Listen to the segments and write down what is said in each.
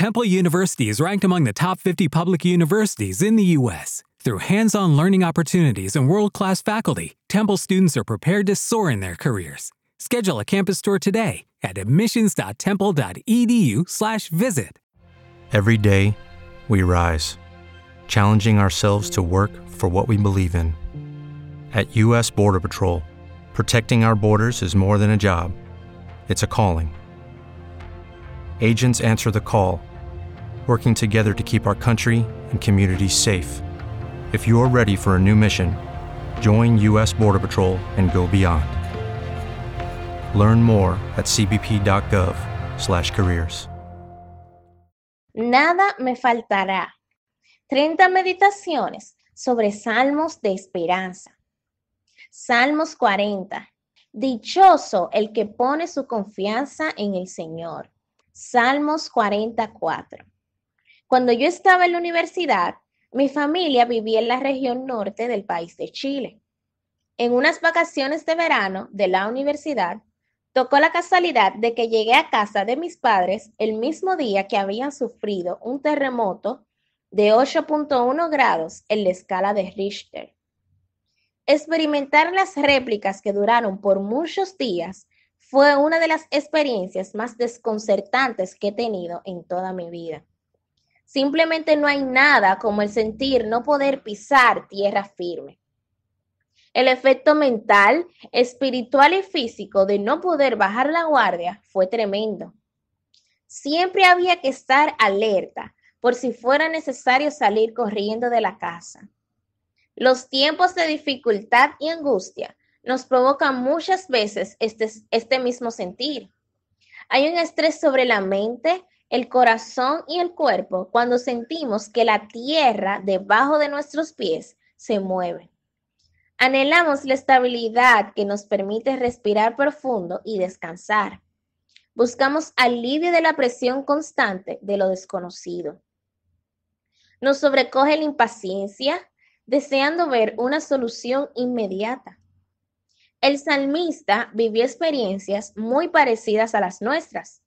Temple University is ranked among the top 50 public universities in the U.S. Through hands on learning opportunities and world class faculty, Temple students are prepared to soar in their careers. Schedule a campus tour today at admissions.temple.edu/slash visit. Every day, we rise, challenging ourselves to work for what we believe in. At U.S. Border Patrol, protecting our borders is more than a job, it's a calling. Agents answer the call, working together to keep our country and communities safe. If you're ready for a new mission, join U.S. Border Patrol and go beyond. Learn more at cbp.gov/careers. Nada me faltará. 30 meditaciones sobre salmos de esperanza. Salmos 40. Dichoso el que pone su confianza en el Señor. Salmos 44. Cuando yo estaba en la universidad, mi familia vivía en la región norte del país de Chile. En unas vacaciones de verano de la universidad, tocó la casualidad de que llegué a casa de mis padres el mismo día que habían sufrido un terremoto de 8.1 grados en la escala de Richter. Experimentar las réplicas que duraron por muchos días fue una de las experiencias más desconcertantes que he tenido en toda mi vida. Simplemente no hay nada como el sentir no poder pisar tierra firme. El efecto mental, espiritual y físico de no poder bajar la guardia fue tremendo. Siempre había que estar alerta por si fuera necesario salir corriendo de la casa. Los tiempos de dificultad y angustia nos provocan muchas veces este, este mismo sentir. Hay un estrés sobre la mente, el corazón y el cuerpo cuando sentimos que la tierra debajo de nuestros pies se mueve. Anhelamos la estabilidad que nos permite respirar profundo y descansar. Buscamos alivio de la presión constante de lo desconocido. Nos sobrecoge la impaciencia, deseando ver una solución inmediata. El salmista vivió experiencias muy parecidas a las nuestras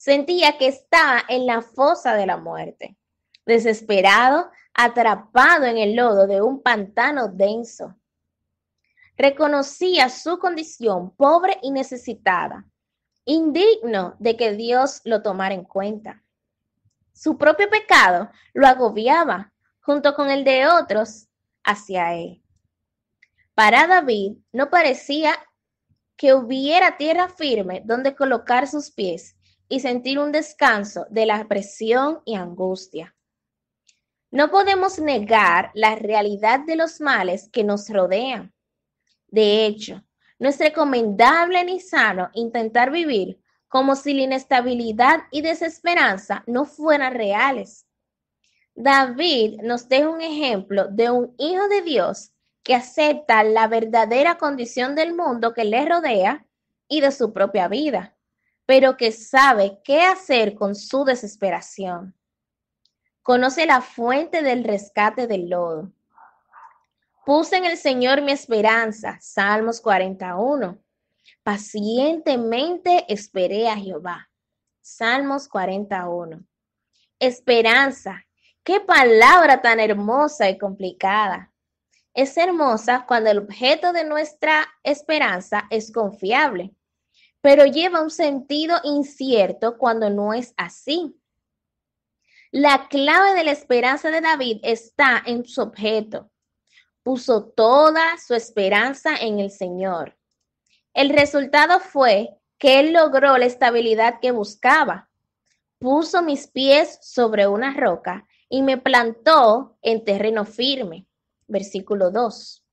Sentía que estaba en la fosa de la muerte, desesperado, atrapado en el lodo de un pantano denso. Reconocía su condición pobre y necesitada, indigno de que Dios lo tomara en cuenta. Su propio pecado lo agobiaba junto con el de otros hacia él. Para David no parecía que hubiera tierra firme donde colocar sus pies y sentir un descanso de la presión y angustia. No podemos negar la realidad de los males que nos rodean. De hecho, no es recomendable ni sano intentar vivir como si la inestabilidad y desesperanza no fueran reales. David nos deja un ejemplo de un hijo de Dios que acepta la verdadera condición del mundo que le rodea y de su propia vida pero que sabe qué hacer con su desesperación. Conoce la fuente del rescate del lodo. Puse en el Señor mi esperanza, Salmos 41. Pacientemente esperé a Jehová, Salmos 41. Esperanza, qué palabra tan hermosa y complicada. Es hermosa cuando el objeto de nuestra esperanza es confiable pero lleva un sentido incierto cuando no es así. La clave de la esperanza de David está en su objeto. Puso toda su esperanza en el Señor. El resultado fue que él logró la estabilidad que buscaba. Puso mis pies sobre una roca y me plantó en terreno firme. Versículo 2.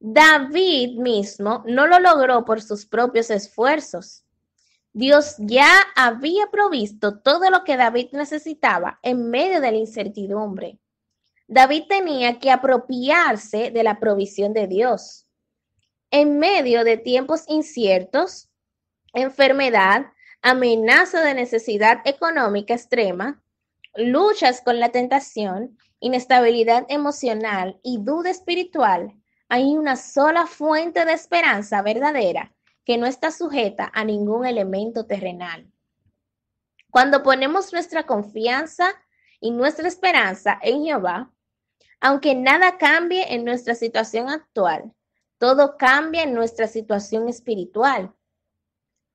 David mismo no lo logró por sus propios esfuerzos. Dios ya había provisto todo lo que David necesitaba en medio de la incertidumbre. David tenía que apropiarse de la provisión de Dios. En medio de tiempos inciertos, enfermedad, amenaza de necesidad económica extrema, luchas con la tentación, inestabilidad emocional y duda espiritual, hay una sola fuente de esperanza verdadera que no está sujeta a ningún elemento terrenal. Cuando ponemos nuestra confianza y nuestra esperanza en Jehová, aunque nada cambie en nuestra situación actual, todo cambia en nuestra situación espiritual.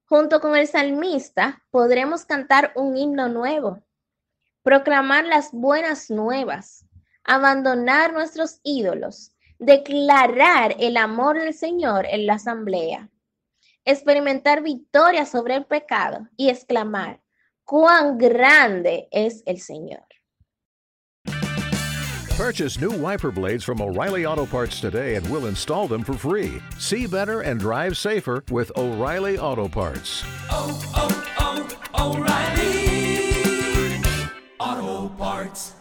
Junto con el salmista podremos cantar un himno nuevo, proclamar las buenas nuevas, abandonar nuestros ídolos, declarar el amor del Señor en la asamblea, experimentar victoria sobre el pecado y exclamar, cuán grande es el Señor. Purchase new wiper blades from O'Reilly Auto Parts today and we'll install them for free. See better and drive safer with O'Reilly Auto Parts. Oh, oh, oh, O'Reilly Auto Parts.